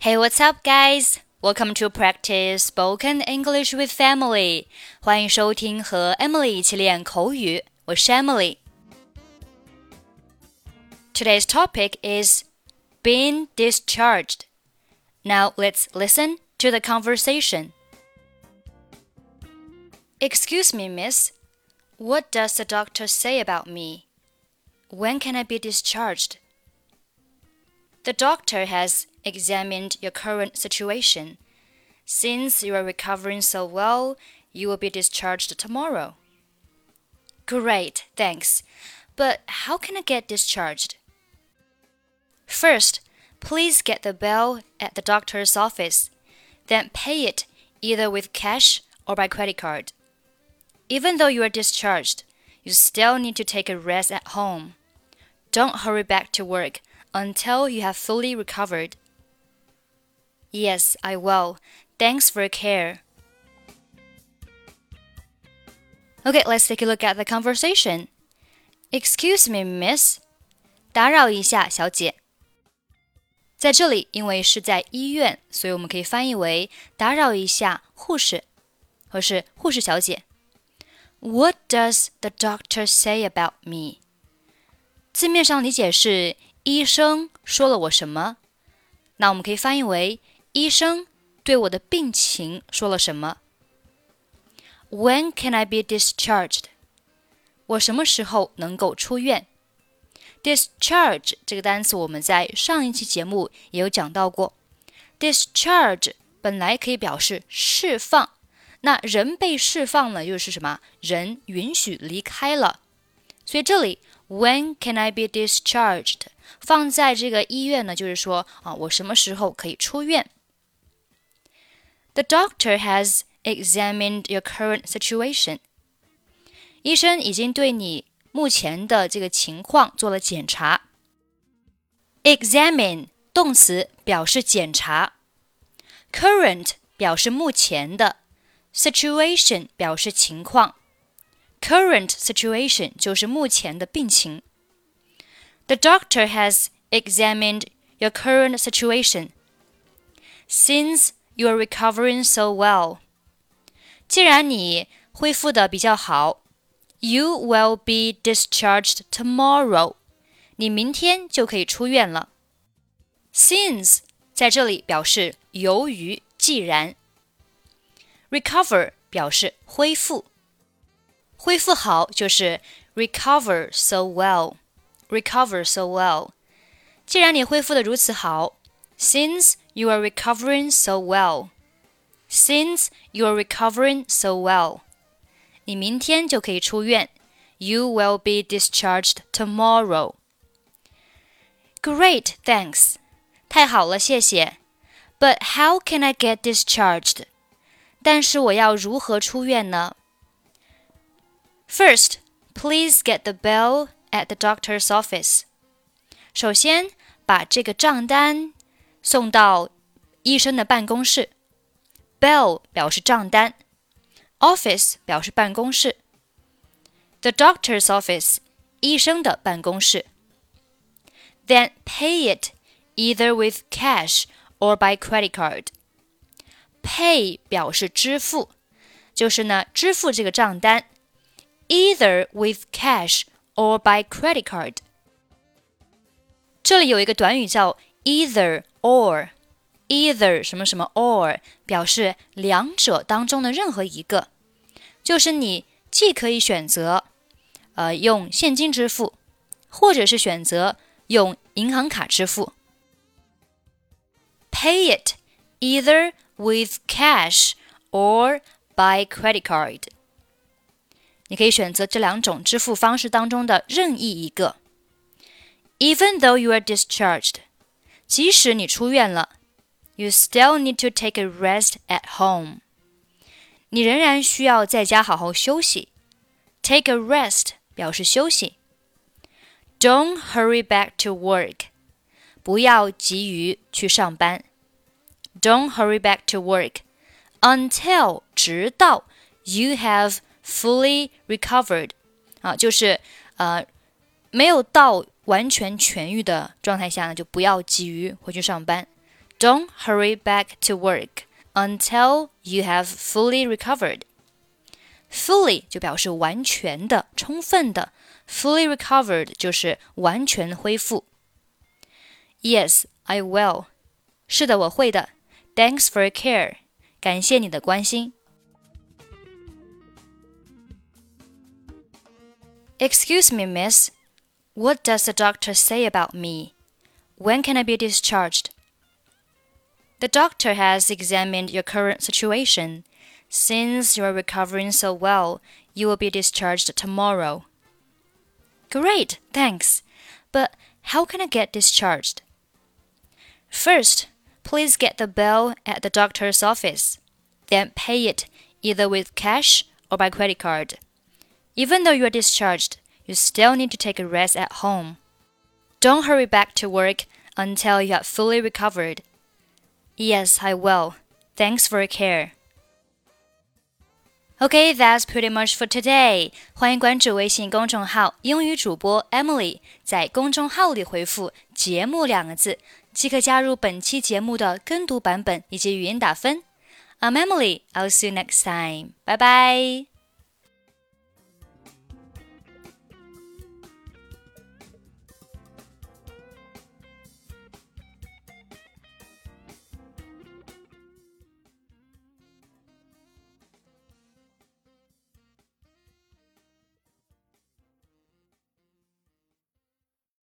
Hey, what's up, guys? Welcome to practice spoken English with Emily. 欢迎收听和 Emily 一起练口语。我是 Emily。Today's topic is being discharged. Now let's listen to the conversation. Excuse me, miss. What does the doctor say about me? When can I be discharged? The doctor has examined your current situation. Since you are recovering so well, you will be discharged tomorrow. Great, thanks. But how can I get discharged? First, please get the bill at the doctor's office. Then pay it either with cash or by credit card. Even though you are discharged, you still need to take a rest at home. Don't hurry back to work until you have fully recovered. Yes, I will. Thanks for your care. Okay, let's take a look at the conversation. Excuse me, miss. 打扰一下，小姐。在这里，因为是在医院，所以我们可以翻译为“打扰一下，护士”或是“护士小姐”。What does the doctor say about me？字面上理解是医生说了我什么，那我们可以翻译为 医生对我的病情说了什么。When can I be discharged？我什么时候能够出院？Discharge 这个单词我们在上一期节目也有讲到过。Discharge 本来可以表示释放。那人被释放了，又是什么？人允许离开了。所以这里 When can I be discharged？放在这个医院呢，就是说啊，我什么时候可以出院 ？The doctor has examined your current situation。医生已经对你目前的这个情况做了检查。Examine 动词表示检查，current 表示目前的。Situation 表示情况，current situation 就是目前的病情。The doctor has examined your current situation. Since you are recovering so well，既然你恢复的比较好，you will be discharged tomorrow。你明天就可以出院了。Since 在这里表示由于，既然。recover 表示恢复，恢复好就是 recover so well，recover so well。既然你恢复的如此好 ，since you are recovering so well，since you are recovering so well，你明天就可以出院，you will be discharged tomorrow。Great, thanks. 太好了，谢谢。But how can I get discharged? 但是我要如何出院呢？First, please get the bill at the doctor's office. 首先，把这个账单 送到医生的办公室。Bill 表示账单，office 表示办公室。The doctor's office 医生的办公室。Then pay it either with cash or by credit card. Pay 表示支付，就是呢支付这个账单，either with cash or by credit card。这里有一个短语叫 either or，either 什么什么 or 表示两者当中的任何一个，就是你既可以选择呃用现金支付，或者是选择用银行卡支付。Pay it either with cash or by credit card。你可以选择这两种支付方式当中的任意一个。Even though you are discharged， 即使你出院了，you still need to take a rest at home。你仍然需要在家好好休息。Take a rest 表示休息。Don't hurry back to work，不要急于去上班。don't hurry back to work until 直到 you have fully recovered 啊，就是呃没有到 完全痊愈的状态下呢，就不要急于回去上班。 Don't hurry back to work until you have fully recovered. Fully 就表示完全的、充分的，fully recovered 就是完全恢复。Yes, I will. 是的，我会的。Thanks for your care. 感谢你的关心。Excuse me, miss. What does the doctor say about me? When can I be discharged? The doctor has examined your current situation. Since you are recovering so well, you will be discharged tomorrow. Great, thanks. But how can I get discharged? First, please get the bill at the doctor's office. Then pay it either with cash or by credit card. Even though you are discharged, you still need to take a rest at home. Don't hurry back to work until you are fully recovered. Yes, I will. Thanks for your care. Okay, that's pretty much for today. 欢迎关注微信公众号“英语主播 Emily”，在公众号里回复“节目”两个字，即可加入本期节目的跟读版本以及语音打分。I'm Emily. I'll see you next time. Bye bye.